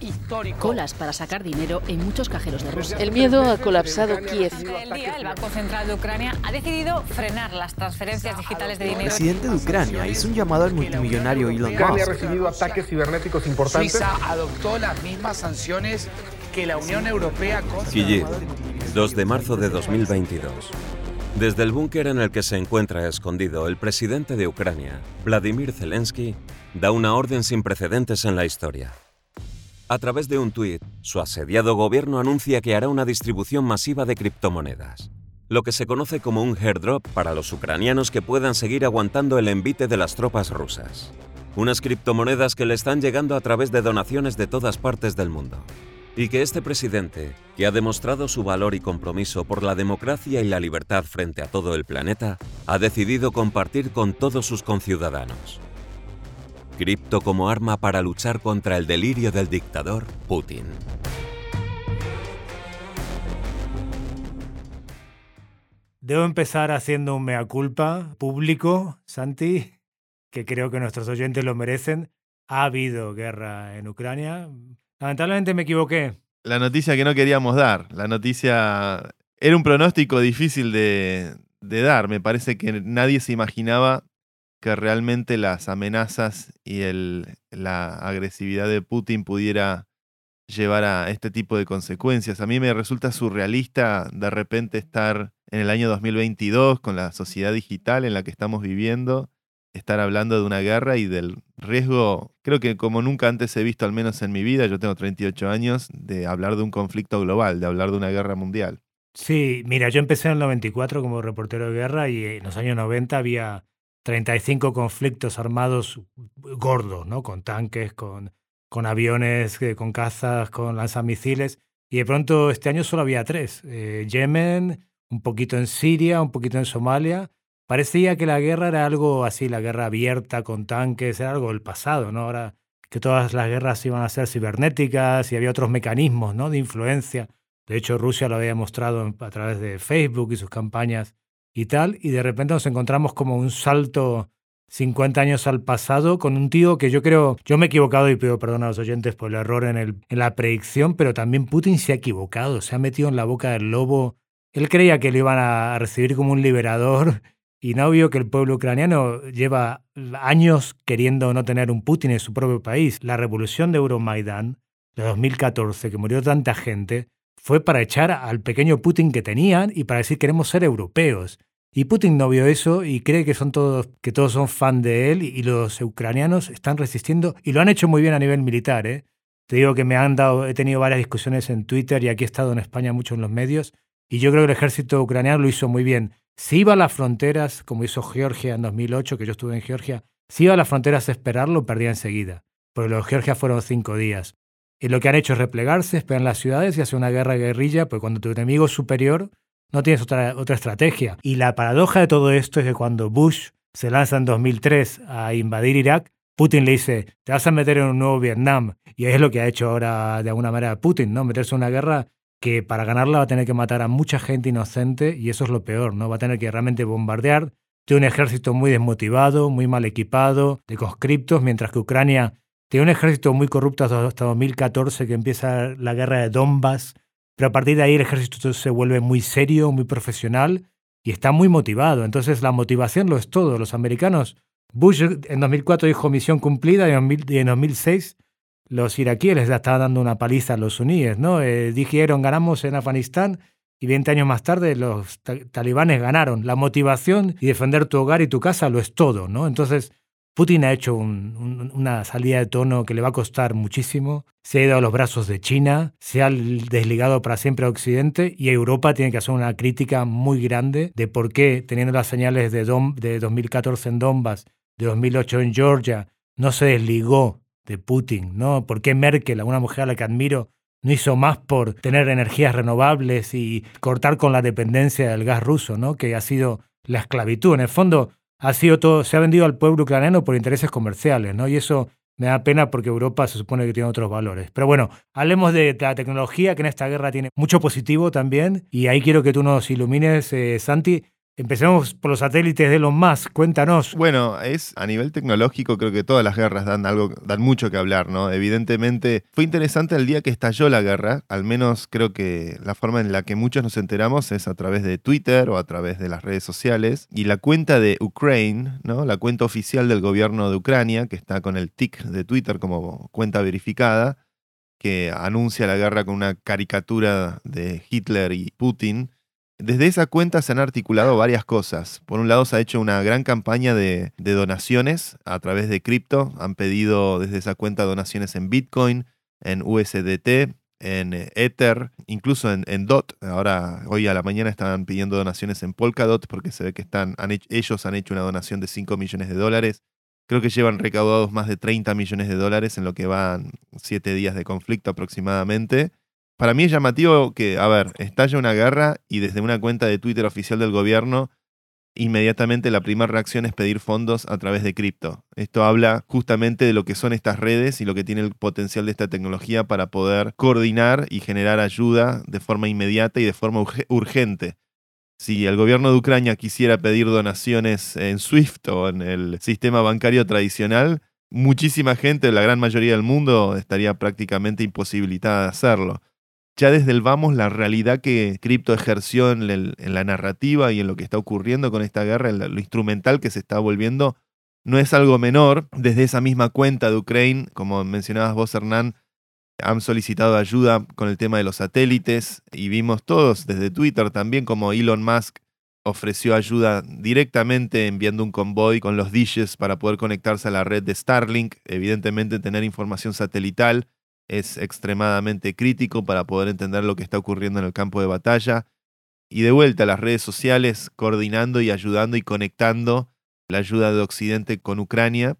histórico. Colas para sacar dinero en muchos cajeros de Rusia. El miedo ha colapsado Kiev. El día, el Banco Central de Ucrania ha decidido frenar las transferencias digitales de El dinero. presidente de Ucrania hizo un llamado al multimillonario Elon Ucrania ha Musk. recibido ataques cibernéticos importantes. Suiza adoptó las mismas sanciones que la Unión Europea contra Kyiv, 2 de marzo de 2022. Desde el búnker en el que se encuentra escondido el presidente de Ucrania, Vladimir Zelensky, da una orden sin precedentes en la historia. A través de un tuit, su asediado gobierno anuncia que hará una distribución masiva de criptomonedas, lo que se conoce como un airdrop para los ucranianos que puedan seguir aguantando el envite de las tropas rusas. Unas criptomonedas que le están llegando a través de donaciones de todas partes del mundo. Y que este presidente, que ha demostrado su valor y compromiso por la democracia y la libertad frente a todo el planeta, ha decidido compartir con todos sus conciudadanos. Cripto como arma para luchar contra el delirio del dictador Putin. Debo empezar haciendo un mea culpa público, Santi, que creo que nuestros oyentes lo merecen. Ha habido guerra en Ucrania. Lamentablemente me equivoqué. La noticia que no queríamos dar. La noticia era un pronóstico difícil de, de dar. Me parece que nadie se imaginaba que realmente las amenazas y el, la agresividad de Putin pudiera llevar a este tipo de consecuencias. A mí me resulta surrealista de repente estar en el año 2022 con la sociedad digital en la que estamos viviendo, estar hablando de una guerra y del riesgo, creo que como nunca antes he visto, al menos en mi vida, yo tengo 38 años, de hablar de un conflicto global, de hablar de una guerra mundial. Sí, mira, yo empecé en el 94 como reportero de guerra y en los años 90 había 35 conflictos armados gordos, ¿no? Con tanques, con, con aviones, eh, con cazas, con lanzamisiles. Y de pronto este año solo había tres. Eh, Yemen, un poquito en Siria, un poquito en Somalia. Parecía que la guerra era algo así, la guerra abierta con tanques, era algo del pasado, ¿no? Ahora que todas las guerras iban a ser cibernéticas y había otros mecanismos, ¿no? De influencia. De hecho, Rusia lo había mostrado a través de Facebook y sus campañas y tal, y de repente nos encontramos como un salto 50 años al pasado con un tío que yo creo, yo me he equivocado y pido perdón a los oyentes por el error en, el, en la predicción, pero también Putin se ha equivocado, se ha metido en la boca del lobo. Él creía que lo iban a recibir como un liberador y no vio que el pueblo ucraniano lleva años queriendo no tener un Putin en su propio país. La revolución de Euromaidán de 2014, que murió tanta gente, fue para echar al pequeño Putin que tenían y para decir queremos ser europeos. Y Putin no vio eso y cree que son todos que todos son fan de él y los ucranianos están resistiendo y lo han hecho muy bien a nivel militar, ¿eh? Te digo que me han dado he tenido varias discusiones en Twitter y aquí he estado en España mucho en los medios y yo creo que el ejército ucraniano lo hizo muy bien. Si iba a las fronteras, como hizo Georgia en 2008, que yo estuve en Georgia, si iba a las fronteras a esperarlo, perdía enseguida, porque los Georgia fueron cinco días. Y lo que han hecho es replegarse, esperar en las ciudades y hacer una guerra guerrilla, pues cuando tu enemigo es superior, no tienes otra, otra estrategia. Y la paradoja de todo esto es que cuando Bush se lanza en 2003 a invadir Irak, Putin le dice, te vas a meter en un nuevo Vietnam. Y es lo que ha hecho ahora de alguna manera Putin, ¿no? Meterse en una guerra que para ganarla va a tener que matar a mucha gente inocente y eso es lo peor, ¿no? Va a tener que realmente bombardear. Tiene un ejército muy desmotivado, muy mal equipado, de conscriptos, mientras que Ucrania tiene un ejército muy corrupto hasta, hasta 2014 que empieza la guerra de Donbass, pero a partir de ahí el ejército se vuelve muy serio, muy profesional y está muy motivado. Entonces la motivación lo es todo. Los americanos, Bush en 2004 dijo misión cumplida y en 2000 y en 2006 los iraquíes les estaban dando una paliza a los suníes, ¿no? Eh, dijeron ganamos en Afganistán y 20 años más tarde los ta- talibanes ganaron. La motivación y defender tu hogar y tu casa lo es todo, ¿no? Entonces Putin ha hecho un- un- una salida de tono que le va a costar muchísimo. Se ha ido a los brazos de China, se ha desligado para siempre a Occidente y Europa tiene que hacer una crítica muy grande de por qué, teniendo las señales de, Don- de 2014 en Donbass, de 2008 en Georgia, no se desligó de Putin, ¿no? ¿Por qué Merkel, una mujer a la que admiro, no hizo más por tener energías renovables y cortar con la dependencia del gas ruso, ¿no? Que ha sido la esclavitud. En el fondo, ha sido todo, se ha vendido al pueblo ucraniano por intereses comerciales, ¿no? Y eso me da pena porque Europa se supone que tiene otros valores. Pero bueno, hablemos de la tecnología que en esta guerra tiene mucho positivo también. Y ahí quiero que tú nos ilumines, eh, Santi. Empecemos por los satélites de Elon Musk, cuéntanos. Bueno, es a nivel tecnológico creo que todas las guerras dan algo, dan mucho que hablar, ¿no? Evidentemente fue interesante el día que estalló la guerra, al menos creo que la forma en la que muchos nos enteramos es a través de Twitter o a través de las redes sociales y la cuenta de Ukraine, ¿no? La cuenta oficial del gobierno de Ucrania que está con el tic de Twitter como cuenta verificada que anuncia la guerra con una caricatura de Hitler y Putin desde esa cuenta se han articulado varias cosas. Por un lado, se ha hecho una gran campaña de, donaciones a través de cripto. Han pedido desde esa cuenta donaciones en Bitcoin, en USDT, en Ether, incluso en, DOT. Ahora, hoy a la mañana estaban pidiendo donaciones en Polkadot porque se ve que están, ellos han hecho una donación de 5 millones de dólares. Creo que llevan recaudados más de 30 millones de dólares en lo que van 7 días de conflicto aproximadamente. Para mí es llamativo que, a ver, estalla una guerra y desde una cuenta de Twitter oficial del gobierno, inmediatamente la primera reacción es pedir fondos a través de cripto. Esto habla justamente de lo que son estas redes y lo que tiene el potencial de esta tecnología para poder coordinar y generar ayuda de forma inmediata y de forma urgente. Si el gobierno de Ucrania quisiera pedir donaciones en SWIFT o en el sistema bancario tradicional, muchísima gente, la gran mayoría del mundo, estaría prácticamente imposibilitada de hacerlo ya desde el vamos la realidad que Crypto ejerció en, la narrativa y en lo que está ocurriendo con esta guerra, lo instrumental que se está volviendo, no es algo menor. Desde esa misma cuenta de Ucrania, como mencionabas vos, Hernán, han solicitado ayuda con el tema de los satélites y vimos todos desde Twitter también como Elon Musk ofreció ayuda directamente enviando un convoy con los dishes para poder conectarse a la red de Starlink, evidentemente tener información satelital es extremadamente crítico para poder entender lo que está ocurriendo en el campo de batalla. Y de vuelta a las redes sociales, coordinando y ayudando y conectando la ayuda de Occidente con Ucrania.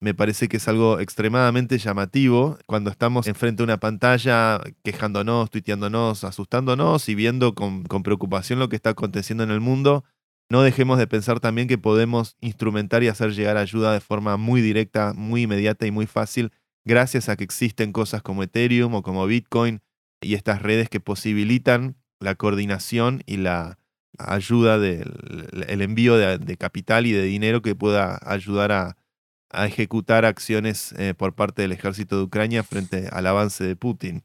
Me parece que es algo extremadamente llamativo cuando estamos enfrente de una pantalla quejándonos, tuiteándonos, asustándonos y viendo con, con preocupación lo que está aconteciendo en el mundo. No dejemos de pensar también que podemos instrumentar y hacer llegar ayuda de forma muy directa, muy inmediata y muy fácil gracias a que existen cosas como Ethereum o como Bitcoin y estas redes que posibilitan la coordinación y la ayuda del envío de, capital y de dinero que pueda ayudar a, ejecutar acciones eh, por parte del ejército de Ucrania frente al avance de Putin.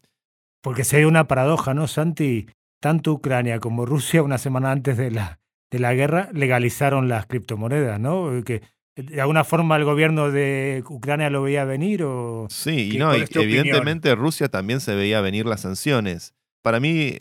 Porque se hay una paradoja, ¿no, Santi? Tanto Ucrania como Rusia, una semana antes de la, de la guerra, legalizaron las criptomonedas, ¿no? Que ¿De alguna forma el gobierno de Ucrania lo veía venir? O sí, y no, evidentemente Rusia también se veía venir las sanciones. Para mí,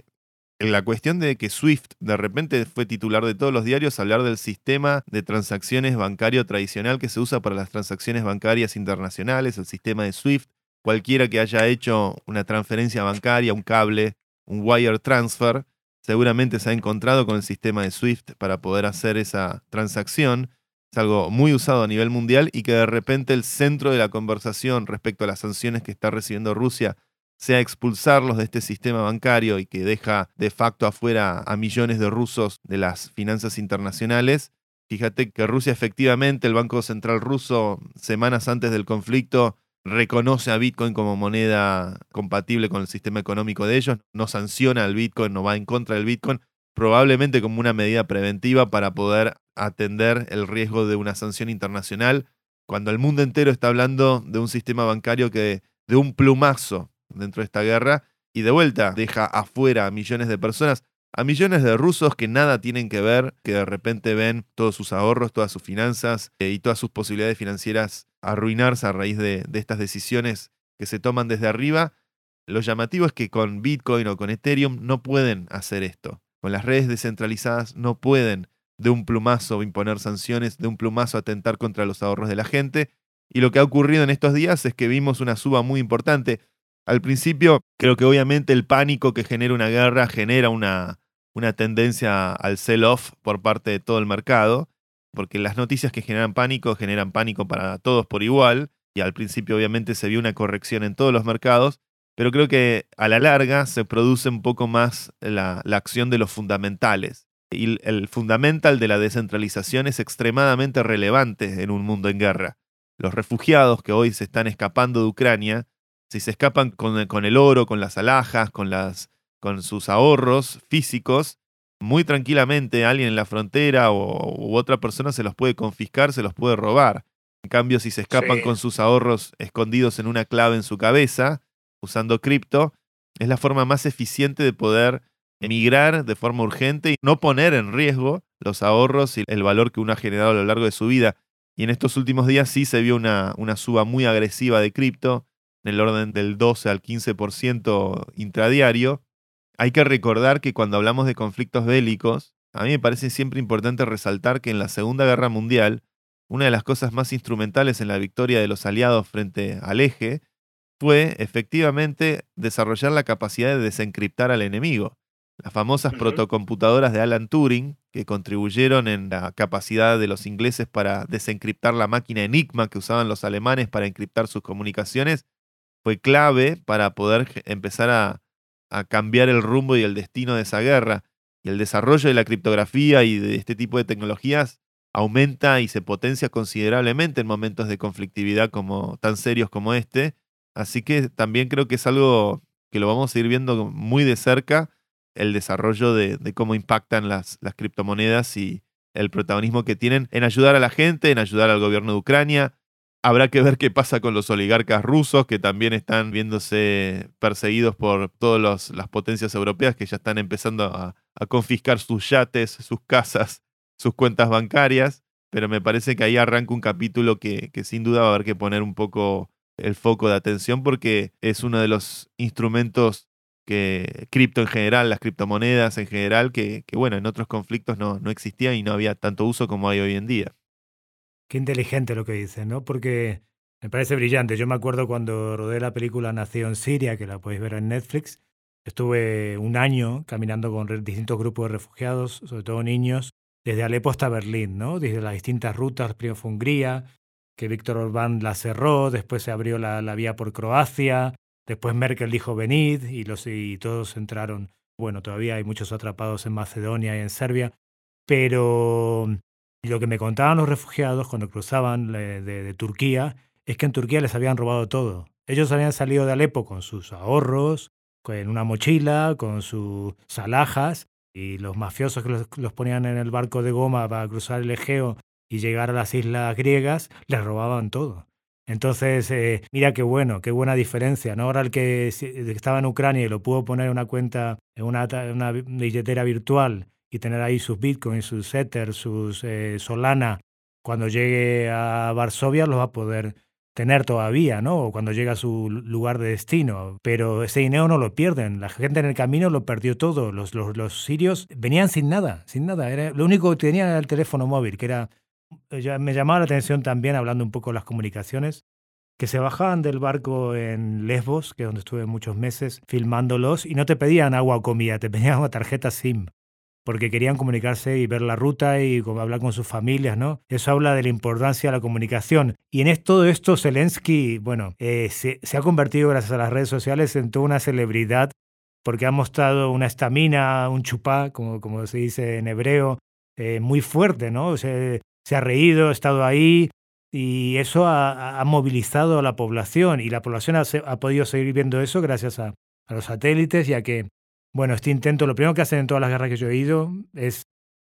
la cuestión de que SWIFT de repente fue titular de todos los diarios hablar del sistema de transacciones bancario tradicional que se usa para las transacciones bancarias internacionales, el sistema de SWIFT. Cualquiera que haya hecho una transferencia bancaria, un cable, un wire transfer, seguramente se ha encontrado con el sistema de SWIFT para poder hacer esa transacción es algo muy usado a nivel mundial y que de repente el centro de la conversación respecto a las sanciones que está recibiendo Rusia sea expulsarlos de este sistema bancario y que deja de facto afuera a millones de rusos de las finanzas internacionales. Fíjate que Rusia efectivamente, el Banco Central ruso, semanas antes del conflicto, reconoce a Bitcoin como moneda compatible con el sistema económico de ellos, no sanciona al Bitcoin, no va en contra del Bitcoin, probablemente como una medida preventiva para poder atender el riesgo de una sanción internacional, cuando el mundo entero está hablando de un sistema bancario que de un plumazo dentro de esta guerra y de vuelta deja afuera a millones de personas, a millones de rusos que nada tienen que ver, que de repente ven todos sus ahorros, todas sus finanzas eh, y todas sus posibilidades financieras arruinarse a raíz de, de estas decisiones que se toman desde arriba. Lo llamativo es que con Bitcoin o con Ethereum no pueden hacer esto. Con las redes descentralizadas no pueden de un plumazo imponer sanciones, de un plumazo atentar contra los ahorros de la gente. Y lo que ha ocurrido en estos días es que vimos una suba muy importante. Al principio, creo que obviamente el pánico que genera una guerra genera una, una tendencia al sell-off por parte de todo el mercado, porque las noticias que generan pánico generan pánico para todos por igual, y al principio obviamente se vio una corrección en todos los mercados, pero creo que a la larga se produce un poco más la, la acción de los fundamentales. Y el fundamental de la descentralización es extremadamente relevante en un mundo en guerra. Los refugiados que hoy se están escapando de Ucrania, si se escapan con, el oro, con las alhajas, con, las, con sus ahorros físicos, muy tranquilamente alguien en la frontera o, u otra persona se los puede confiscar, se los puede robar. En cambio, si se escapan Sí. con sus ahorros escondidos en una clave en su cabeza, usando cripto, es la forma más eficiente de poder emigrar de forma urgente y no poner en riesgo los ahorros y el valor que uno ha generado a lo largo de su vida. Y en estos últimos días sí se vio una, una suba muy agresiva de cripto, en el orden del 12 al 15% intradiario. Hay que recordar que cuando hablamos de conflictos bélicos, a mí me parece siempre importante resaltar que en la Segunda Guerra Mundial, una de las cosas más instrumentales en la victoria de los aliados frente al eje fue efectivamente desarrollar la capacidad de desencriptar al enemigo. Las famosas protocomputadoras de Alan Turing, que contribuyeron en la capacidad de los ingleses para desencriptar la máquina Enigma que usaban los alemanes para encriptar sus comunicaciones, fue clave para poder empezar a, a cambiar el rumbo y el destino de esa guerra. Y el desarrollo de la criptografía y de este tipo de tecnologías aumenta y se potencia considerablemente en momentos de conflictividad como, tan serios como este. Así que también creo que es algo que lo vamos a ir viendo muy de cerca, el desarrollo de, cómo impactan las, criptomonedas y el protagonismo que tienen en ayudar a la gente, en ayudar al gobierno de Ucrania. Habrá que ver qué pasa con los oligarcas rusos que también están viéndose perseguidos por todas las potencias europeas que ya están empezando a, a confiscar sus yates, sus casas, sus cuentas bancarias. Pero me parece que ahí arranca un capítulo que, que sin duda va a haber que poner un poco el foco de atención porque es uno de los instrumentos que cripto en general, las criptomonedas en general, que, bueno, en otros conflictos no, no existían y no había tanto uso como hay hoy en día. Qué inteligente lo que dice, ¿no? Porque me parece brillante. Yo me acuerdo cuando rodé la película Nació en Siria, que la podéis ver en Netflix. Estuve un año caminando con distintos grupos de refugiados, sobre todo niños, desde Alepo hasta Berlín, ¿no? Desde las distintas rutas, primero fue Hungría, que Víctor Orbán la cerró, después se abrió la, la vía por Croacia, después Merkel dijo venid y, los, y todos entraron. Bueno, todavía hay muchos atrapados en Macedonia y en Serbia, pero lo que me contaban los refugiados cuando cruzaban eh, de, Turquía es que en Turquía les habían robado todo. Ellos habían salido de Alepo con sus ahorros, con una mochila, con sus alhajas, y los mafiosos que los, los ponían en el barco de goma para cruzar el Egeo y llegar a las islas griegas, les robaban todo. Entonces, eh, mira qué bueno, qué buena diferencia, ¿no? Ahora el que estaba en Ucrania y lo pudo poner en una cuenta, en una, una bi- billetera virtual y tener ahí sus bitcoins, sus Ether, sus eh, Solana, cuando llegue a Varsovia los va a poder tener todavía, ¿no? O cuando llegue a su lu- lugar de destino. Pero ese dinero no lo pierden. La gente en el camino lo perdió todo. Los, los, los sirios venían sin nada, sin nada. Era, lo único que tenían era el teléfono móvil, que era... ya me llamaba la atención también, hablando un poco de las comunicaciones, que se bajaban del barco en Lesbos, que es donde estuve muchos meses filmándolos, y no te pedían agua o comida, te pedían una tarjeta SIM, porque querían comunicarse y ver la ruta y hablar con sus familias, ¿no? Eso habla de la importancia de la comunicación. Y en todo esto, Zelensky, bueno, eh, se, ha convertido, gracias a las redes sociales, en toda una celebridad, porque ha mostrado una estamina, un chupá, como, como se dice en hebreo, eh, muy fuerte, ¿no? Se, se ha reído, ha estado ahí, y eso ha, movilizado a la población y la población ha, podido seguir viendo eso gracias a, los satélites y a que, bueno, este intento, lo primero que hacen en todas las guerras que yo he ido es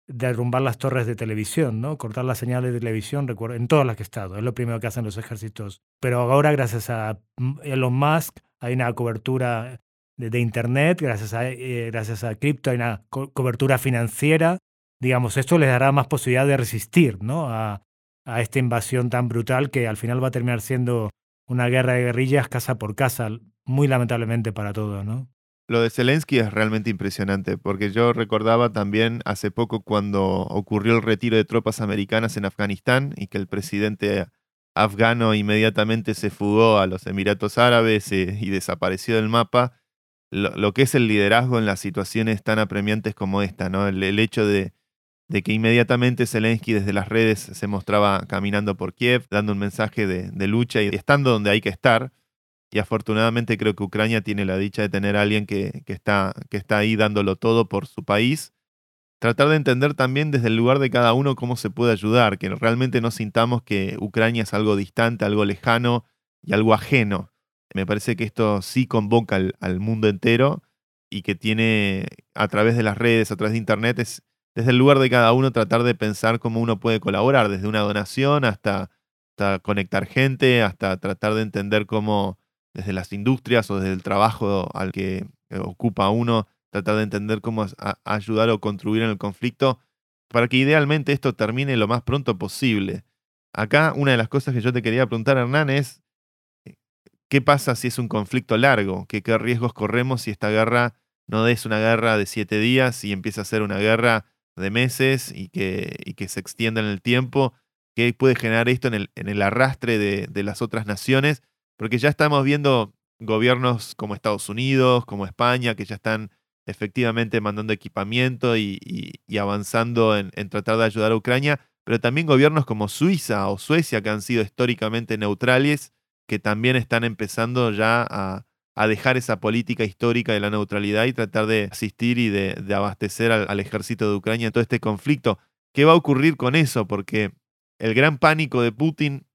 derrumbar las torres de televisión, ¿no? Cortar las señales de televisión, en todas las que he estado, es lo primero que hacen los ejércitos. Pero ahora, gracias a mm, Elon Musk, hay una cobertura de, Internet, gracias a, eh, gracias a cripto hay una co- cobertura financiera. Digamos, esto les dará más posibilidad de resistir, ¿no? A, a esta invasión tan brutal que al final va a terminar siendo una guerra de guerrillas casa por casa, muy lamentablemente para todos, ¿no? Lo de Zelensky es realmente impresionante, porque yo recordaba también hace poco cuando ocurrió el retiro de tropas americanas en Afganistán y que el presidente afgano inmediatamente se fugó a los Emiratos Árabes eh, y desapareció del mapa. Lo, lo que es el liderazgo en las situaciones tan apremiantes como esta, ¿no? El, el hecho de, de que inmediatamente Zelensky desde las redes se mostraba caminando por Kiev, dando un mensaje de, lucha y estando donde hay que estar. Y afortunadamente creo que Ucrania tiene la dicha de tener a alguien que, que está, que está ahí dándolo todo por su país. Tratar de entender también desde el lugar de cada uno cómo se puede ayudar, que realmente no sintamos que Ucrania es algo distante, algo lejano y algo ajeno. Me parece que esto sí convoca al, al mundo entero y que tiene a través de las redes, a través de Internet, es desde el lugar de cada uno tratar de pensar cómo uno puede colaborar, desde una donación hasta, hasta conectar gente, hasta tratar de entender cómo desde las industrias o desde el trabajo al que ocupa uno, tratar de entender cómo ayudar o contribuir en el conflicto para que idealmente esto termine lo más pronto posible. Acá una de las cosas que yo te quería preguntar, Hernán, es ¿qué pasa si es un conflicto largo? ¿Qué, qué riesgos corremos si esta guerra no es una guerra de siete días y empieza a ser una guerra de meses y que, y que se extienda en el tiempo? ¿Qué puede generar esto en el, en el arrastre de, de las otras naciones? Porque ya estamos viendo gobiernos como Estados Unidos, como España, que ya están efectivamente mandando equipamiento y, avanzando en, tratar de ayudar a Ucrania, pero también gobiernos como Suiza o Suecia, que han sido históricamente neutrales, que también están empezando ya a, dejar esa política histórica de la neutralidad y tratar de asistir y de, abastecer al, ejército de Ucrania en todo este conflicto. ¿Qué va a ocurrir con eso? Porque el gran pánico de Putin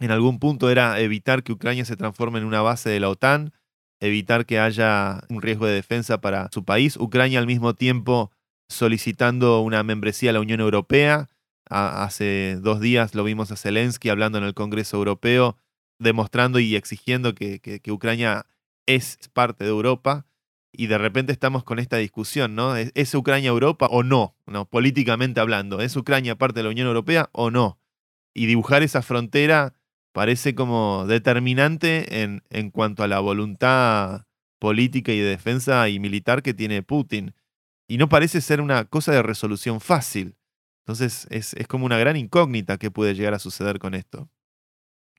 en algún punto era evitar que Ucrania se transforme en una base de la OTAN, evitar que haya un riesgo de defensa para su país. Ucrania al mismo tiempo solicitando una membresía a la Unión Europea. hace dos días lo vimos a Zelensky hablando en el Congreso Europeo, demostrando y exigiendo que, Ucrania es parte de Europa. Y de repente estamos con esta discusión, ¿no? ¿Es, Ucrania Europa o no? no? Políticamente hablando, ¿es Ucrania parte de la Unión Europea o no? Y dibujar esa frontera parece como determinante en, en cuanto a la voluntad política y de defensa y militar que tiene Putin. Y no parece ser una cosa de resolución fácil. Entonces es, es como una gran incógnita que puede llegar a suceder con esto.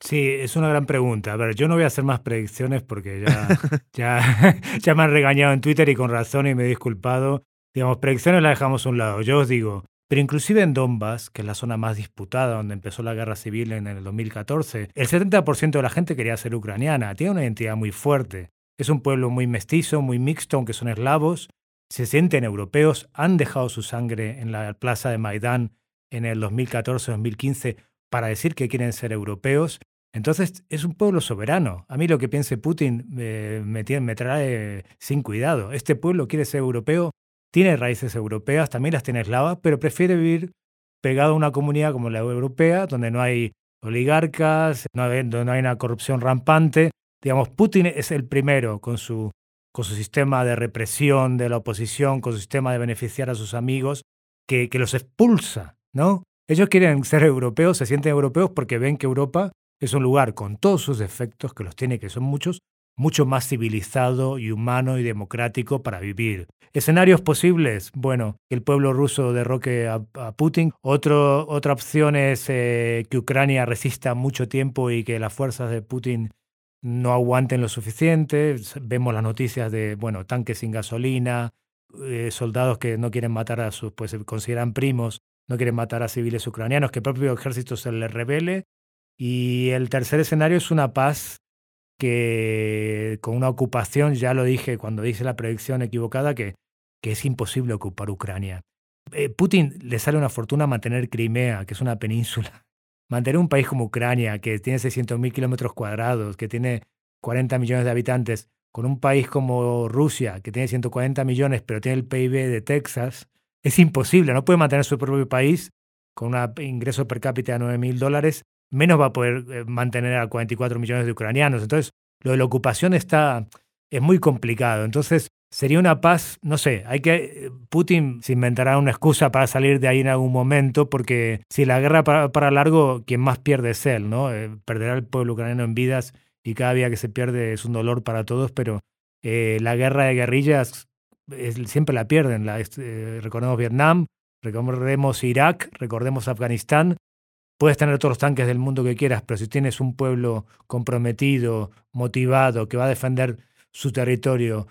Sí, es una gran pregunta. A ver, yo no voy a hacer más predicciones porque ya, ya, ya me han regañado en Twitter y con razón y me he disculpado. Digamos, predicciones las dejamos a un lado. Yo os digo, pero inclusive en Donbass, que es la zona más disputada donde empezó la guerra civil en el 2014, el 70% de la gente quería ser ucraniana, tiene una identidad muy fuerte. Es un pueblo muy mestizo, muy mixto, aunque son eslavos, se sienten europeos, han dejado su sangre en la plaza de Maidán en el 2014-2015 para decir que quieren ser europeos. Entonces es un pueblo soberano. A mí lo que piense Putin me, me trae sin cuidado. Este pueblo quiere ser europeo tiene raíces europeas, también las tiene eslavas, pero prefiere vivir pegado a una comunidad como la europea, donde no hay oligarcas, donde no hay una corrupción rampante. Digamos, Putin es el primero con su, con su sistema de represión de la oposición, con su sistema de beneficiar a sus amigos, que, que los expulsa, ¿no? Ellos quieren ser europeos, se sienten europeos porque ven que Europa es un lugar con todos sus defectos, que los tiene, que son muchos, mucho más civilizado y humano y democrático para vivir. ¿Escenarios posibles? Bueno, que el pueblo ruso derroque a, Putin. Otro, otra opción es eh, que Ucrania resista mucho tiempo y que las fuerzas de Putin no aguanten lo suficiente. Vemos las noticias de, bueno, tanques sin gasolina, eh, soldados que no quieren matar a sus, pues se consideran primos, no quieren matar a civiles ucranianos, que el propio ejército se les revele. Y el tercer escenario es una paz que con una ocupación, ya lo dije cuando hice la predicción equivocada, que, que es imposible ocupar Ucrania. Eh, Putin le sale una fortuna mantener Crimea, que es una península. Mantener un país como Ucrania, que tiene 600.000 kilómetros cuadrados, que tiene 40 millones de habitantes, con un país como Rusia, que tiene 140 millones, pero tiene el PIB de Texas, es imposible. No puede mantener su propio país con un ingreso per cápita de 9 mil dólares menos va a poder eh, mantener a 44 millones de ucranianos. Entonces, lo de la ocupación está, es muy complicado. Entonces, sería una paz, no sé, hay que, eh, Putin se inventará una excusa para salir de ahí en algún momento, porque si la guerra para, largo, quien más pierde es él, ¿no? Eh, perderá el pueblo ucraniano en vidas y cada día que se pierde es un dolor para todos, pero la guerra de guerrillas siempre la pierden. La, recordemos Vietnam, recordemos Irak, recordemos Afganistán, Puedes tener todos los tanques del mundo que quieras, pero si tienes un pueblo comprometido, motivado, que va a defender su territorio,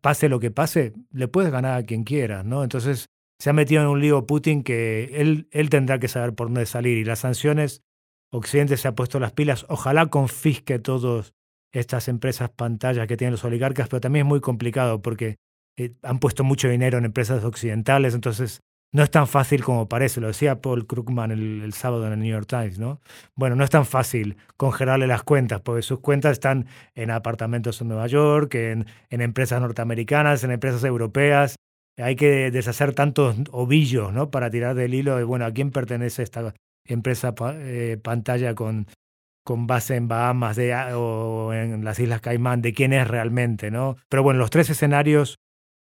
pase lo que pase, le puedes ganar a quien quieras, ¿no? Entonces se ha metido en un lío Putin que él, él tendrá que saber por dónde salir. Y las sanciones, Occidente se ha puesto las pilas. Ojalá confisque todas estas empresas pantallas que tienen los oligarcas, pero también es muy complicado porque eh, han puesto mucho dinero en empresas occidentales, entonces no es tan fácil como parece, lo decía Paul Krugman el, el, sábado en el New York Times, ¿no? Bueno, no es tan fácil congelarle las cuentas, porque sus cuentas están en apartamentos en Nueva York, en, en empresas norteamericanas, en empresas europeas. Hay que deshacer tantos ovillos, ¿no? Para tirar del hilo de, bueno, ¿a quién pertenece esta empresa eh, pantalla con, con base en Bahamas de, o en las Islas Caimán, de quién es realmente, ¿no? Pero bueno, los tres escenarios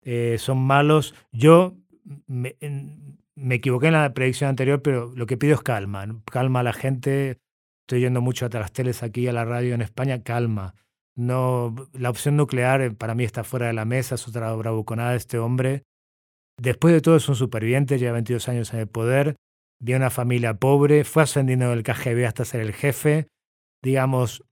eh, son malos. Yo me, me, equivoqué en la predicción anterior, pero lo que pido es calma. Calma a la gente. Estoy yendo mucho a las teles aquí, a la radio en España, calma. No, la opción nuclear eh, para mí está fuera de la mesa, es otra bravuconada de este hombre. Después de todo es un superviviente, lleva 22 años en el poder, de una familia pobre, fue ascendiendo del KGB hasta ser el jefe. Digamos,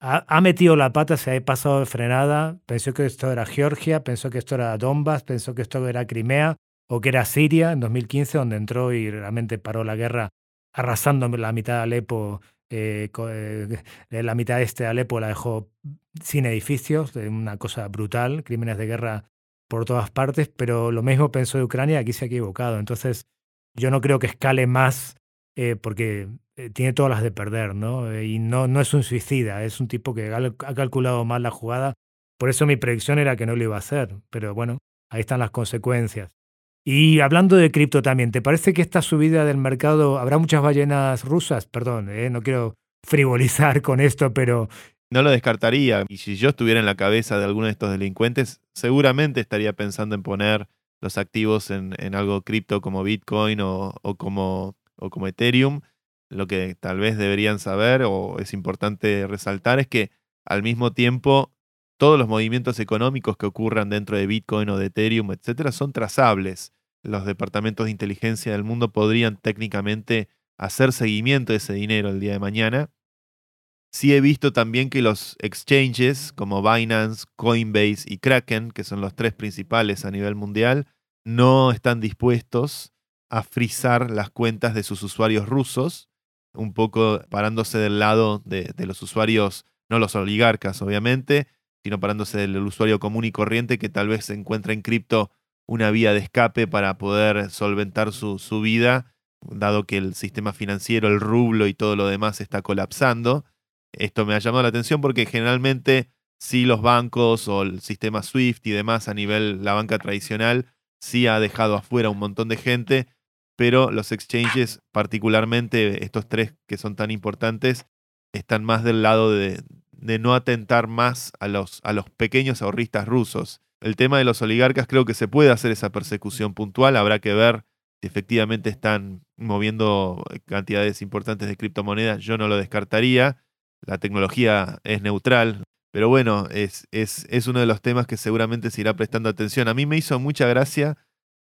ha, metido la pata, se ha pasado de frenada, pensó que esto era Georgia, pensó que esto era Donbass, pensó que esto era Crimea, o que era Siria en 2015, donde entró y realmente paró la guerra arrasando la mitad de Alepo, eh, eh, la mitad este de Alepo la dejó sin edificios, una cosa brutal, crímenes de guerra por todas partes, pero lo mismo pensó de Ucrania, aquí se ha equivocado. Entonces, yo no creo que escale más eh, porque tiene todas las de perder, ¿no? y no, no es un suicida, es un tipo que ha calculado mal la jugada. Por eso mi predicción era que no lo iba a hacer, pero bueno, ahí están las consecuencias. Y hablando de cripto también, ¿te parece que esta subida del mercado, habrá muchas ballenas rusas? Perdón, eh, no quiero frivolizar con esto, pero... No lo descartaría. Y si yo estuviera en la cabeza de alguno de estos delincuentes, seguramente estaría pensando en poner los activos en, algo cripto como Bitcoin o, como, o como Ethereum. Lo que tal vez deberían saber o es importante resaltar es que al mismo tiempo todos los movimientos económicos que ocurran dentro de Bitcoin o de Ethereum, etcétera, son trazables. Los departamentos de inteligencia del mundo podrían técnicamente hacer seguimiento de ese dinero el día de mañana. Sí he visto también que los exchanges como Binance, Coinbase y Kraken, que son los tres principales a nivel mundial, no están dispuestos a frizar las cuentas de sus usuarios rusos, un poco parándose del lado de, de los usuarios, no los oligarcas obviamente, sino parándose del usuario común y corriente que tal vez encuentra en cripto una vía de escape para poder solventar su, su vida, dado que el sistema financiero, el rublo y todo lo demás está colapsando. Esto me ha llamado la atención porque generalmente sí los bancos o el sistema SWIFT y demás a nivel la banca tradicional sí ha dejado afuera un montón de gente, pero los exchanges, particularmente estos tres que son tan importantes, están más del lado de, de no atentar más a los, a los pequeños ahorristas rusos. El tema de los oligarcas creo que se puede hacer esa persecución puntual, habrá que ver si efectivamente están moviendo cantidades importantes de criptomonedas, yo no lo descartaría, la tecnología es neutral, pero bueno, es, es, es uno de los temas que seguramente se irá prestando atención. A mí me hizo mucha gracia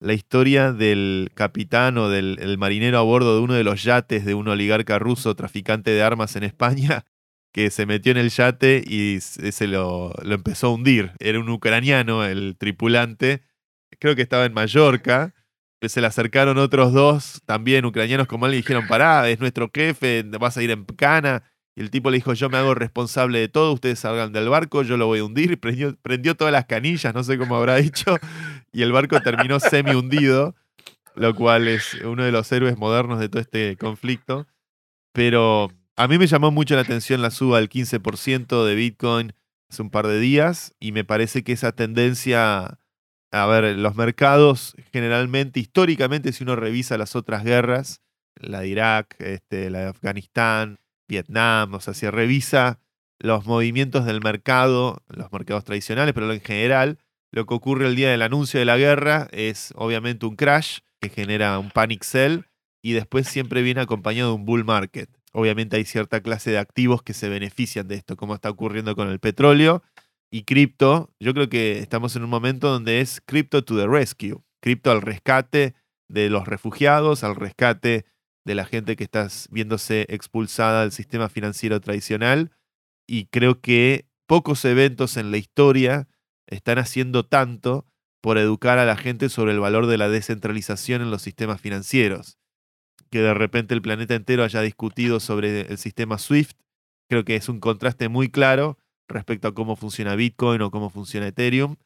la historia del capitán o del marinero a bordo de uno de los yates de un oligarca ruso traficante de armas en España, que se metió en el yate y se lo, lo, empezó a hundir. Era un ucraniano, el tripulante, creo que estaba en Mallorca. Se le acercaron otros dos, también ucranianos como él, y dijeron, pará, es nuestro jefe, vas a ir en cana. Y el tipo le dijo, yo me hago responsable de todo, ustedes salgan del barco, yo lo voy a hundir. Prendió, prendió todas las canillas, no sé cómo habrá dicho, y el barco terminó semi hundido, lo cual es uno de los héroes modernos de todo este conflicto. Pero a mí me llamó mucho la atención la suba del 15% de Bitcoin hace un par de días y me parece que esa tendencia, a ver, los mercados generalmente, históricamente, si uno revisa las otras guerras, la de Irak, este, la de Afganistán, Vietnam, o sea, si revisa los movimientos del mercado, los mercados tradicionales, pero en general, lo que ocurre el día del anuncio de la guerra es obviamente un crash que genera un panic sell y después siempre viene acompañado de un bull market obviamente hay cierta clase de activos que se benefician de esto, como está ocurriendo con el petróleo y cripto. Yo creo que estamos en un momento donde es cripto to the rescue, cripto al rescate de los refugiados, al rescate de la gente que está viéndose expulsada del sistema financiero tradicional. Y creo que pocos eventos en la historia están haciendo tanto por educar a la gente sobre el valor de la descentralización en los sistemas financieros que de repente el planeta entero haya discutido sobre el sistema SWIFT. Creo que es un contraste muy claro respecto a cómo funciona Bitcoin o cómo funciona Ethereum.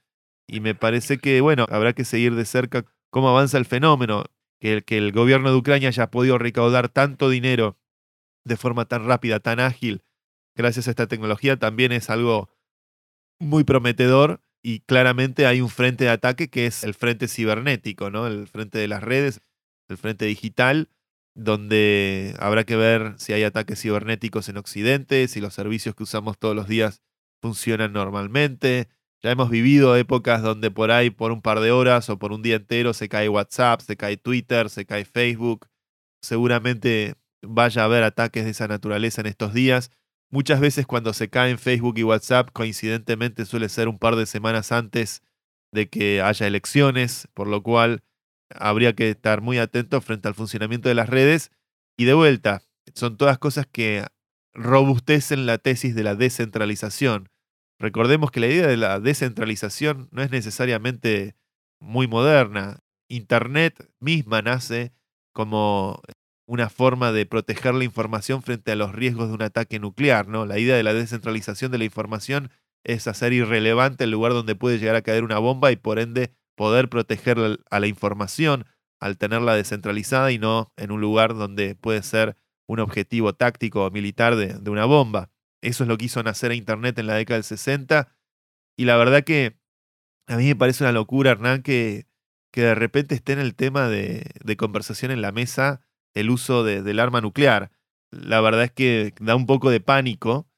Y me parece que, bueno, habrá que seguir de cerca cómo avanza el fenómeno, que, que el gobierno de Ucrania haya podido recaudar tanto dinero de forma tan rápida, tan ágil, gracias a esta tecnología, también es algo muy prometedor y claramente hay un frente de ataque que es el frente cibernético, ¿no? El frente de las redes, el frente digital, donde habrá que ver si hay ataques cibernéticos en Occidente, si los servicios que usamos todos los días funcionan normalmente. Ya hemos vivido épocas donde por ahí, por un par de horas o por un día entero, se cae WhatsApp, se cae Twitter, se cae Facebook. Seguramente vaya a haber ataques de esa naturaleza en estos días. Muchas veces cuando se caen Facebook y WhatsApp, coincidentemente suele ser un par de semanas antes de que haya elecciones, por lo cual habría que estar muy atento frente al funcionamiento de las redes. Y de vuelta, son todas cosas que robustecen la tesis de la descentralización. Recordemos que la idea de la descentralización no es necesariamente muy moderna. Internet misma nace como una forma de proteger la información frente a los riesgos de un ataque nuclear, ¿no? La idea de la descentralización de la información es hacer irrelevante el lugar donde puede llegar a caer una bomba y por ende poder proteger a la información al tenerla descentralizada y no en un lugar donde puede ser un objetivo táctico o militar de, una bomba. Eso es lo que hizo nacer a Internet en la década del 60 y la verdad que a mí me parece una locura, Hernán, que, que de repente esté en el tema de, de conversación en la mesa el uso del arma nuclear. La verdad es que da un poco de pánico.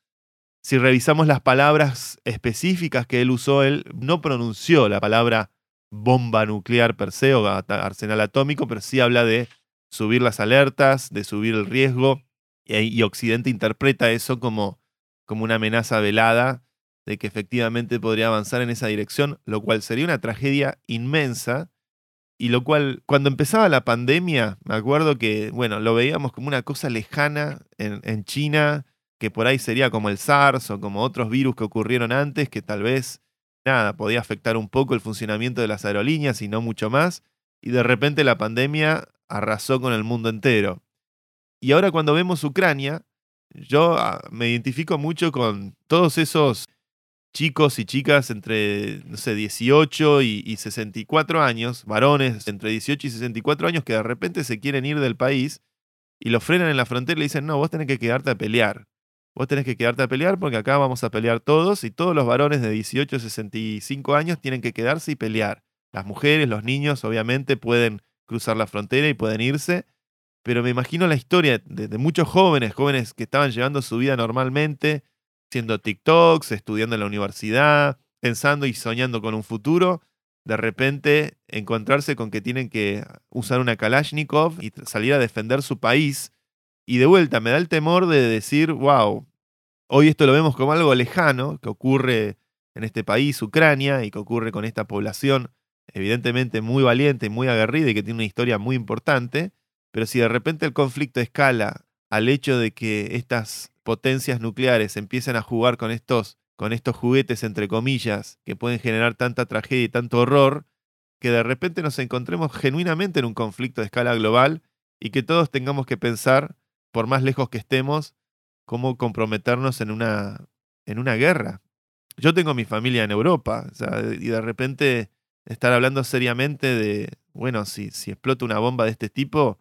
Si revisamos las palabras específicas que él usó, él no pronunció la palabra bomba nuclear per se o arsenal atómico, pero sí habla de subir las alertas, de subir el riesgo, y, Occidente interpreta eso como, como una amenaza velada de que efectivamente podría avanzar en esa dirección, lo cual sería una tragedia inmensa y lo cual, cuando empezaba la pandemia, me acuerdo que, bueno, lo veíamos como una cosa lejana en, China, que por ahí sería como el SARS o como otros virus que ocurrieron antes, que tal vez, nada, podía afectar un poco el funcionamiento de las aerolíneas y no mucho más. Y de repente la pandemia arrasó con el mundo entero. Y ahora cuando vemos Ucrania, yo ah, me identifico mucho con todos esos chicos y chicas entre, no sé, 18 y, 64 años, varones entre 18 y 64 años que de repente se quieren ir del país y los frenan en la frontera y le dicen, no, vos tenés que quedarte a pelear. Vos tenés que quedarte a pelear porque acá vamos a pelear todos y todos los varones de 18 a 65 años tienen que quedarse y pelear. Las mujeres, los niños, obviamente pueden cruzar la frontera y pueden irse, pero me imagino la historia de, muchos jóvenes, jóvenes que estaban llevando su vida normalmente, haciendo TikToks, estudiando en la universidad, pensando y soñando con un futuro, de repente encontrarse con que tienen que usar una Kalashnikov y salir a defender su país. Y de vuelta, me da el temor de decir, wow, hoy esto lo vemos como algo lejano, que ocurre en este país, Ucrania, y que ocurre con esta población evidentemente muy valiente, muy aguerrida y que tiene una historia muy importante, pero si de repente el conflicto escala al hecho de que estas potencias nucleares empiezan a jugar con estos, con estos juguetes, entre comillas, que pueden generar tanta tragedia y tanto horror, que de repente nos encontremos genuinamente en un conflicto de escala global y que todos tengamos que pensar, por más lejos que estemos, cómo comprometernos en una, en una guerra. Yo tengo mi familia en Europa, y de repente estar hablando seriamente de, bueno, si, si explota una bomba de este tipo,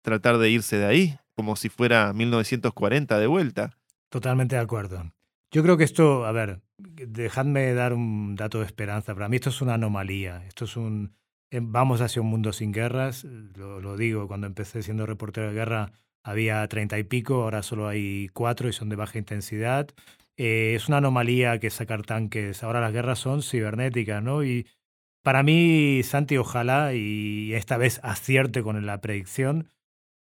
tratar de irse de ahí como si fuera 1940 de vuelta. Totalmente de acuerdo. Yo creo que esto, a ver, dejadme dar un dato de esperanza. Para mí esto es una anomalía. Esto es un... Eh, vamos hacia un mundo sin guerras. Lo, digo, cuando empecé siendo reportero de guerra había treinta y pico, ahora solo hay cuatro y son de baja intensidad. Eh, es una anomalía que sacar tanques. Ahora las guerras son cibernéticas, ¿no? Y para mí, Santi, ojalá, y esta vez acierte con la predicción,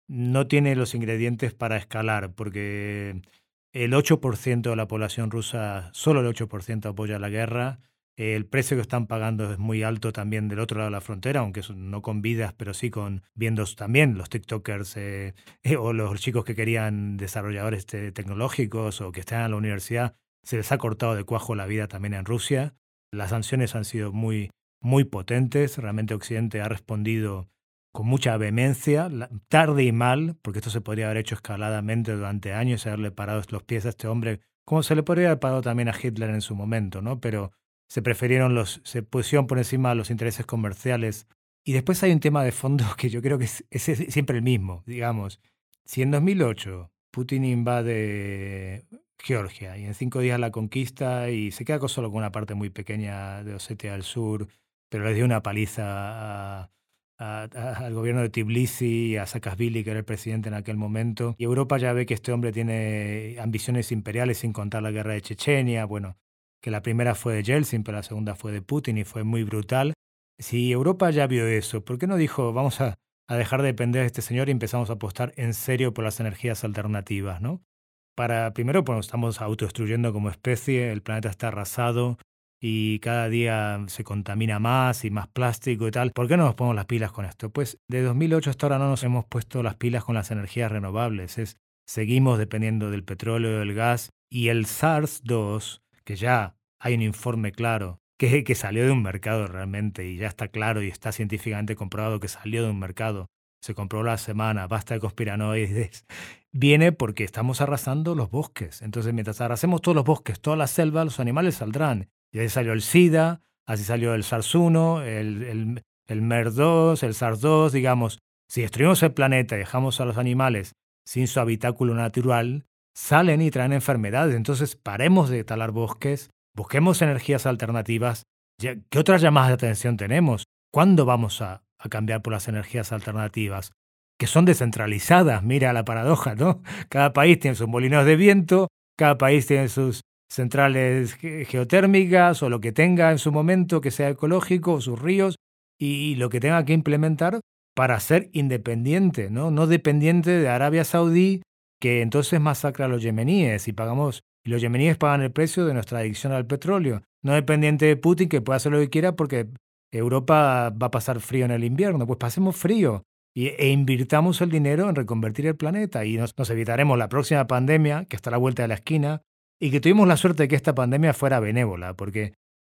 no tiene los ingredientes para escalar, porque el 8% de la población rusa, solo el 8% apoya la guerra. El precio que están pagando es muy alto también del otro lado de la frontera, aunque no con vidas, pero sí con viendo también los TikTokers eh, o los chicos que querían desarrolladores tecnológicos o que están en la universidad. Se les ha cortado de cuajo la vida también en Rusia. Las sanciones han sido muy, muy potentes. Realmente Occidente ha respondido con mucha vehemencia, tarde y mal, porque esto se podría haber hecho escaladamente durante años y haberle parado los pies a este hombre, como se le podría haber parado también a Hitler en su momento, ¿no? Pero se prefirieron los, se pusieron por encima los intereses comerciales Y después hay un tema de fondo que yo creo que es, siempre el mismo, digamos. Si en 2008 Putin invade Georgia y en cinco días la conquista y se queda solo con una parte muy pequeña de Osetia del Sur, pero le dio una paliza al gobierno de Tbilisi a Saakashvili, que era el presidente en aquel momento. Y Europa ya ve que este hombre tiene ambiciones imperiales sin contar la guerra de Chechenia, bueno, que la primera fue de Yeltsin, pero la segunda fue de Putin y fue muy brutal. Si Europa ya vio eso, ¿por qué no dijo vamos a, dejar de depender de este señor y empezamos a apostar en serio por las energías alternativas, ¿no? Para, primero, pues estamos autodestruyendo como especie, el planeta está arrasado y cada día se contamina más y más plástico y tal. ¿Por qué no nos ponemos las pilas con esto? Pues de 2008 hasta ahora no nos hemos puesto las pilas con las energías renovables. Es, seguimos dependiendo del petróleo, del gas y el SARS-2, que ya hay un informe claro que, que salió de un mercado realmente y ya está claro y está científicamente comprobado que salió de un mercado se compró la semana, basta de conspiranoides, viene porque estamos arrasando los bosques. Entonces, mientras arrasemos todos los bosques, toda la selva, los animales saldrán. Y ahí salió el SIDA, así salió el SARS-1, el, el, el MER-2, el SARS-2, digamos. Si destruimos el planeta y dejamos a los animales sin su habitáculo natural, salen y traen enfermedades. Entonces, paremos de talar bosques, busquemos energías alternativas. ¿Qué otras llamadas de atención tenemos? ¿Cuándo vamos a cambiar por las energías alternativas, que son descentralizadas. Mira la paradoja, ¿no? Cada país tiene sus molinos de viento, cada país tiene sus centrales geotérmicas o lo que tenga en su momento que sea ecológico, sus ríos, y lo que tenga que implementar para ser independiente, ¿no? No dependiente de Arabia Saudí, que entonces masacra a los yemeníes y pagamos, y los yemeníes pagan el precio de nuestra adicción al petróleo. No dependiente de Putin, que pueda hacer lo que quiera porque Europa va a pasar frío en el invierno, pues pasemos frío e invirtamos el dinero en reconvertir el planeta y nos, evitaremos la próxima pandemia que está a la vuelta de la esquina y que tuvimos la suerte de que esta pandemia fuera benévola, porque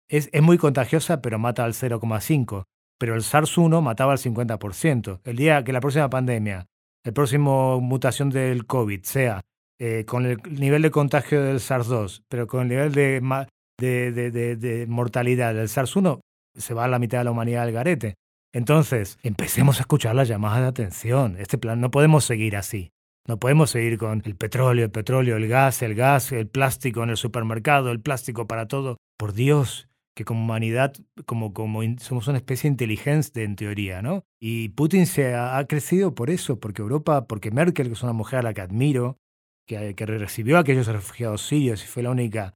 es, es muy contagiosa pero mata al 0,5%, pero el SARS-1 mataba al 50%. El día que la próxima pandemia, el próximo mutación del COVID sea eh, con el nivel de contagio del SARS-2, pero con el nivel de, de, mortalidad del SARS-1, se va a la mitad de la humanidad al garete. Entonces, empecemos a escuchar las llamadas de atención. Este plan no podemos seguir así. No podemos seguir con el petróleo, el petróleo, el gas, el gas, el plástico en el supermercado, el plástico para todo. Por Dios, que como humanidad, como, somos una especie inteligente en teoría, ¿no? Y Putin se ha, crecido por eso, porque Europa, porque Merkel, que es una mujer a la que admiro, que, que recibió a aquellos refugiados sirios y fue la única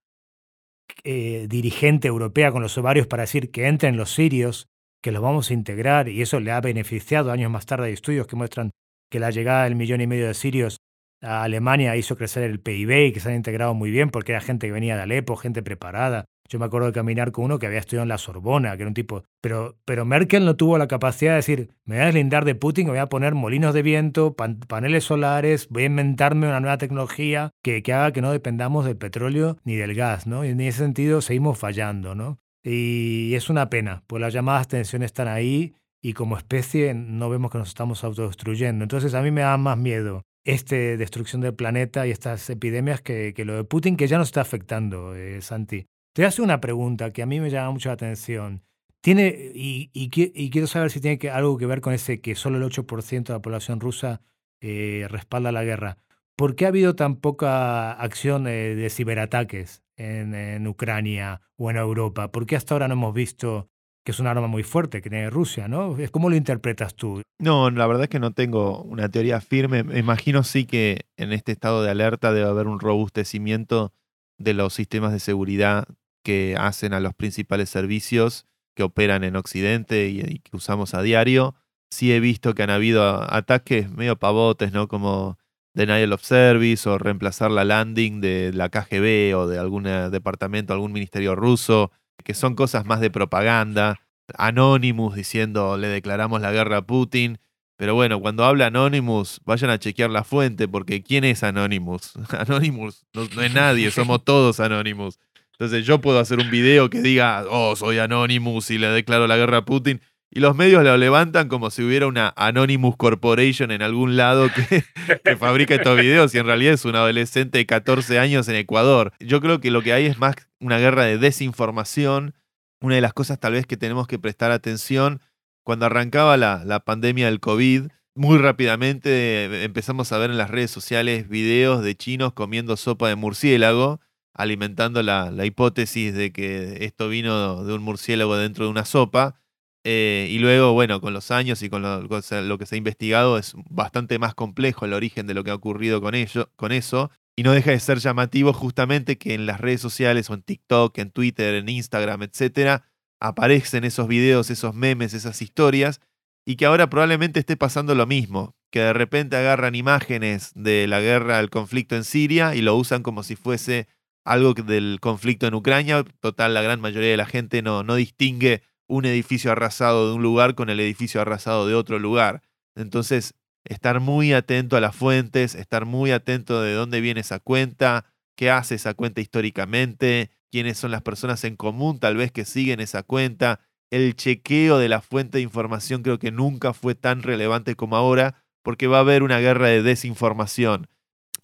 eh, dirigente europea con los ovarios para decir que entren los sirios, que los vamos a integrar, y eso le ha beneficiado años más tarde. Hay estudios que muestran que la llegada del millón y medio de sirios a Alemania hizo crecer el PIB y que se han integrado muy bien porque era gente que venía de Alepo, gente preparada. Yo me acuerdo de caminar con uno que había estudiado en la Sorbona, que era un tipo... Pero, pero Merkel no tuvo la capacidad de decir, me voy a deslindar de Putin, voy a poner molinos de viento, paneles solares, voy a inventarme una nueva tecnología que, que haga que no dependamos del petróleo ni del gas, ¿no? Y en ese sentido seguimos fallando, ¿no? Y es una pena, pues las llamadas tensiones están ahí y como especie no vemos que nos estamos autodestruyendo. Entonces a mí me da más miedo esta destrucción del planeta y estas epidemias que, que lo de Putin, que ya nos está afectando, eh, Santi. Te hace una pregunta que a mí me llama mucho la atención. Tiene, y, quiero saber si tiene algo que ver con ese que solo el 8% de la población rusa eh, respalda la guerra. ¿Por qué ha habido tan poca acción eh, de ciberataques en, en, Ucrania o en Europa? ¿Por qué hasta ahora no hemos visto que es un arma muy fuerte que tiene Rusia, ¿no? ¿Cómo lo interpretas tú? No, la verdad es que no tengo una teoría firme. Me imagino sí que en este estado de alerta debe haber un robustecimiento de los sistemas de seguridad que hacen a los principales servicios que operan en Occidente y, que usamos a diario. Sí he visto que han habido ataques medio pavotes, ¿no? Como denial of service o reemplazar la landing de la KGB o de algún departamento, algún ministerio ruso, que son cosas más de propaganda. Anonymous diciendo le declaramos la guerra a Putin. Pero bueno, cuando habla Anonymous, vayan a chequear la fuente, porque ¿quién es Anonymous? Anonymous no, no es nadie, somos todos Anonymous. Entonces yo puedo hacer un video que diga, oh, soy Anonymous y le declaro la guerra a Putin. Y los medios lo levantan como si hubiera una Anonymous Corporation en algún lado que, fabrica estos videos y en realidad es un adolescente de 14 años en Ecuador. Yo creo que lo que hay es más una guerra de desinformación. Una de las cosas tal vez que tenemos que prestar atención cuando arrancaba la, la pandemia del COVID, muy rápidamente empezamos a ver en las redes sociales videos de chinos comiendo sopa de murciélago, alimentando la, la hipótesis de que esto vino de un murciélago dentro de una sopa. Eh, y luego, bueno, con los años y con lo, que se ha investigado, es bastante más complejo el origen de lo que ha ocurrido con, ello, con eso. Y no deja de ser llamativo justamente que en las redes sociales o en TikTok, en Twitter, en Instagram, etcétera, aparecen esos videos, esos memes, esas historias, y que ahora probablemente esté pasando lo mismo, que de repente agarran imágenes de la guerra, el conflicto en Siria y lo usan como si fuese algo del conflicto en Ucrania. Total, la gran mayoría de la gente no, no distingue un edificio arrasado de un lugar con el edificio arrasado de otro lugar. Entonces, estar muy atento a las fuentes, estar muy atento de dónde viene esa cuenta, qué hace esa cuenta históricamente, quiénes son las personas en común tal vez que siguen esa cuenta. El chequeo de la fuente de información creo que nunca fue tan relevante como ahora, porque va a haber una guerra de desinformación.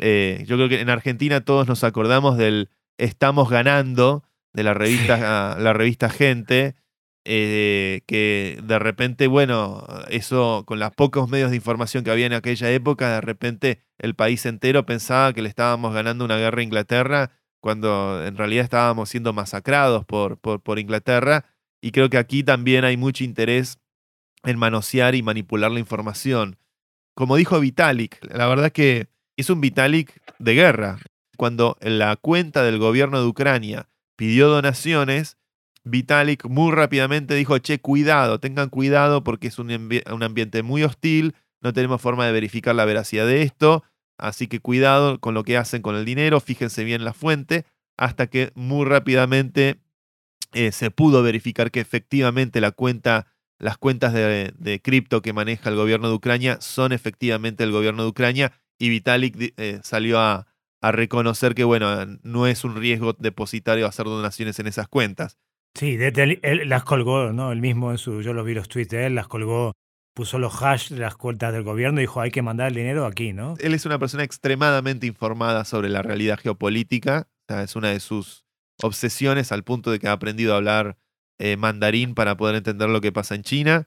Eh, yo creo que en Argentina todos nos acordamos del Estamos ganando de la revista, la revista Gente, eh, que de repente, bueno, eso con los pocos medios de información que había en aquella época, de repente el país entero pensaba que le estábamos ganando una guerra a Inglaterra cuando en realidad estábamos siendo masacrados por, por, por Inglaterra. Y creo que aquí también hay mucho interés en manosear y manipular la información. Como dijo Vitalik, la verdad que es un Vitalik de guerra. Cuando la cuenta del gobierno de Ucrania pidió donaciones, Vitalik muy rápidamente dijo, che, cuidado, tengan cuidado porque es un, un, ambiente muy hostil, no tenemos forma de verificar la veracidad de esto, así que cuidado con lo que hacen con el dinero, fíjense bien la fuente, hasta que muy rápidamente eh, se pudo verificar que efectivamente la cuenta, las cuentas de, de cripto que maneja el gobierno de Ucrania son efectivamente el gobierno de Ucrania y Vitalik eh, salió a, a reconocer que, bueno, no es un riesgo depositario hacer donaciones en esas cuentas. Sí, él, las colgó, ¿no? Él mismo en su, yo lo vi los tweets de él, las colgó, puso los hash de las cuentas del gobierno y dijo hay que mandar el dinero aquí, ¿no? Él es una persona extremadamente informada sobre la realidad geopolítica, o sea, es una de sus obsesiones al punto de que ha aprendido a hablar eh, mandarín para poder entender lo que pasa en China.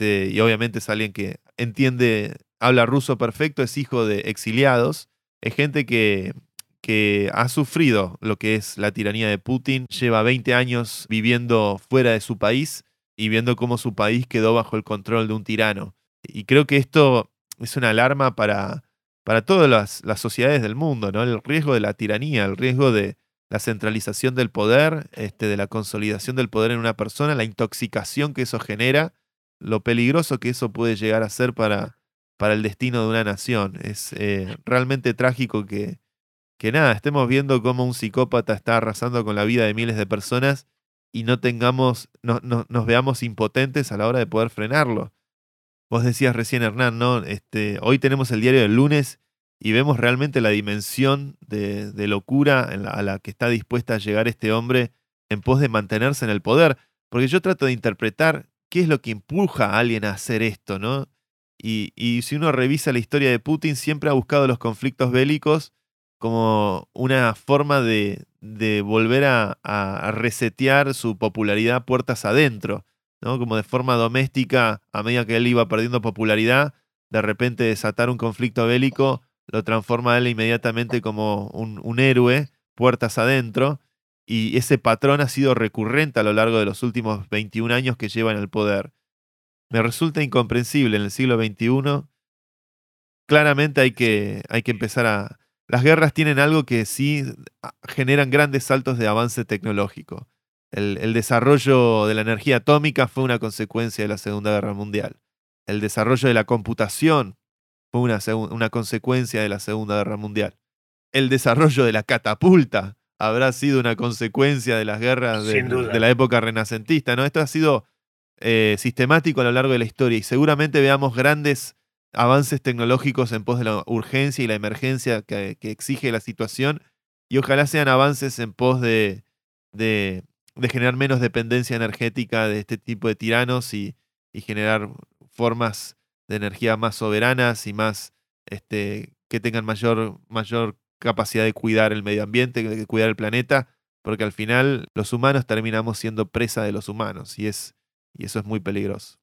Este, y obviamente es alguien que entiende, habla ruso perfecto, es hijo de exiliados, es gente que que ha sufrido lo que es la tiranía de Putin, lleva 20 años viviendo fuera de su país y viendo cómo su país quedó bajo el control de un tirano. Y creo que esto es una alarma para, para todas las, sociedades del mundo, ¿no? El riesgo de la tiranía, el riesgo de la centralización del poder, este, de la consolidación del poder en una persona, la intoxicación que eso genera, lo peligroso que eso puede llegar a ser para, para el destino de una nación. Es eh, realmente trágico que, que nada, estemos viendo cómo un psicópata está arrasando con la vida de miles de personas y no tengamos, no, nos veamos impotentes a la hora de poder frenarlo. Vos decías recién, Hernán, ¿no? Este, hoy tenemos el diario del lunes y vemos realmente la dimensión de, de locura a la que está dispuesta a llegar este hombre en pos de mantenerse en el poder. Porque yo trato de interpretar qué es lo que empuja a alguien a hacer esto, ¿no? Y, y si uno revisa la historia de Putin, siempre ha buscado los conflictos bélicos como una forma de, volver a, resetear su popularidad puertas adentro, ¿no? Como de forma doméstica, a medida que él iba perdiendo popularidad, de repente desatar un conflicto bélico lo transforma a él inmediatamente como un, un héroe, puertas adentro, y ese patrón ha sido recurrente a lo largo de los últimos 21 años que lleva en el poder. Me resulta incomprensible en el siglo XXI. Claramente hay que, hay que empezar a, las guerras tienen algo que sí generan grandes saltos de avance tecnológico. El, desarrollo de la energía atómica fue una consecuencia de la Segunda Guerra Mundial. El desarrollo de la computación fue una, una consecuencia de la Segunda Guerra Mundial. El desarrollo de la catapulta habrá sido una consecuencia de las guerras de, la época renacentista. ¿no? Esto ha sido eh, sistemático a lo largo de la historia y seguramente veamos grandes avances tecnológicos en pos de la urgencia y la emergencia que, exige la situación y ojalá sean avances en pos de, de, generar menos dependencia energética de este tipo de tiranos y, y generar formas de energía más soberanas y más este, que tengan mayor, mayor capacidad de cuidar el medio ambiente, de cuidar el planeta, porque al final los humanos terminamos siendo presa de los humanos y, es, y eso es muy peligroso.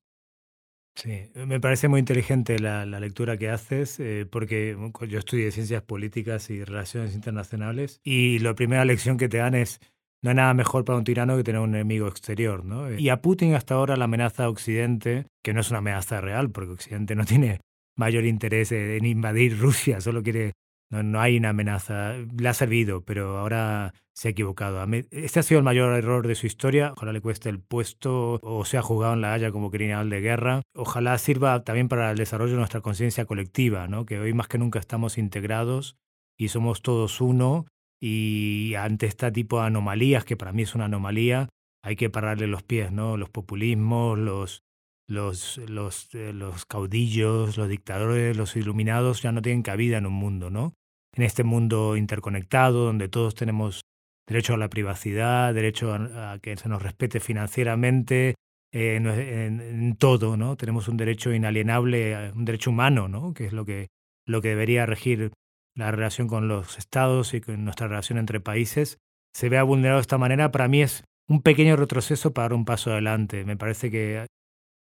Sí, me parece muy inteligente la, lectura que haces, eh, porque yo estudié ciencias políticas y relaciones internacionales, y la primera lección que te dan es, no hay nada mejor para un tirano que tener un enemigo exterior, ¿no? Y a Putin hasta ahora la amenaza a Occidente, que no es una amenaza real, porque Occidente no tiene mayor interés en invadir Rusia, solo quiere no, no, hay una amenaza. Le ha servido, pero ahora se ha equivocado. Este ha sido el mayor error de su historia. Ojalá le cueste el puesto o sea juzgado en la Haya como criminal de guerra. Ojalá sirva también para el desarrollo de nuestra conciencia colectiva, ¿no? que hoy más que nunca estamos integrados y somos todos uno. Y ante este tipo de anomalías, que para mí es una anomalía, hay que pararle los pies, ¿no? Los populismos, los, los, los, eh, los caudillos, los dictadores, los iluminados ya no tienen cabida en un mundo, ¿no? En este mundo interconectado, donde todos tenemos derecho a la privacidad, derecho a, que se nos respete financieramente, eh, en, todo, ¿no? Tenemos un derecho inalienable, un derecho humano, ¿no? Que es lo que, lo que debería regir la relación con los estados y con nuestra relación entre países. Se vea vulnerado de esta manera, para mí es un pequeño retroceso para dar un paso adelante. Me parece que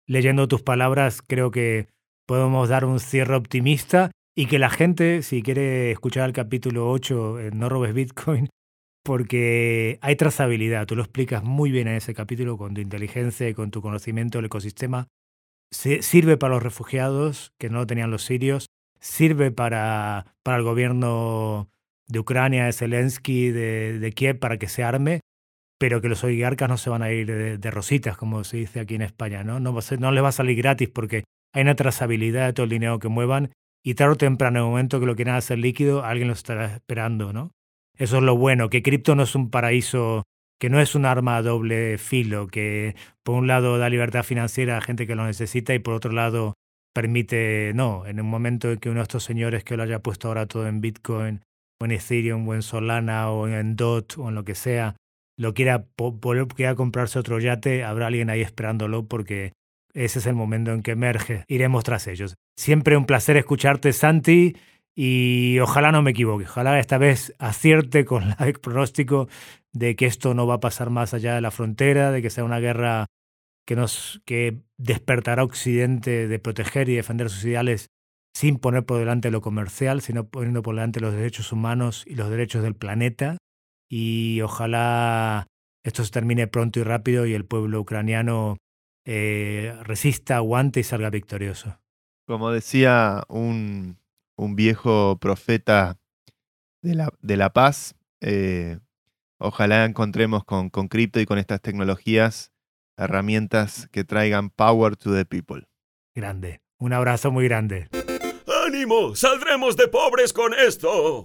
leyendo tus palabras, creo que podemos dar un cierre optimista y que la gente, si quiere escuchar el capítulo 8, en No robes Bitcoin, porque hay trazabilidad, tú lo explicas muy bien en ese capítulo con tu inteligencia y con tu conocimiento del ecosistema. Sirve para los refugiados que no lo tenían los sirios, sirve para, para el gobierno de Ucrania, de Zelensky, de, de Kiev, para que se arme, pero que los oligarcas no se van a ir de, rositas, como se dice aquí en España, ¿no? No, no les va a salir gratis porque hay una trazabilidad de todo el dinero que muevan y tarde o temprano, en el momento que lo quieran hacer líquido, alguien lo estará esperando, ¿no? Eso es lo bueno, que cripto no es un paraíso, que no es un arma a doble filo, que por un lado da libertad financiera a gente que lo necesita y por otro lado permite, no, en un momento en que uno de estos señores que lo haya puesto ahora todo en Bitcoin o en Ethereum o en Solana o en DOT o en lo que sea, lo quiera, quiera comprarse otro yate, habrá alguien ahí esperándolo porque ese es el momento en que emerge. Iremos tras ellos. Siempre un placer escucharte, Santi, y ojalá no me equivoque. Ojalá esta vez acierte con el pronóstico de que esto no va a pasar más allá de la frontera, de que sea una guerra que, nos, que despertará a Occidente de proteger y defender sus ideales sin poner por delante lo comercial, sino poniendo por delante los derechos humanos y los derechos del planeta y ojalá esto se termine pronto y rápido y el pueblo ucraniano eh, resista, aguante y salga victorioso. Como decía un, un viejo profeta de la, de la paz, eh, ojalá encontremos con, con cripto y con estas tecnologías herramientas que traigan power to the people. Grande. Un abrazo muy grande. ¡Ánimo! ¡Saldremos de pobres con esto!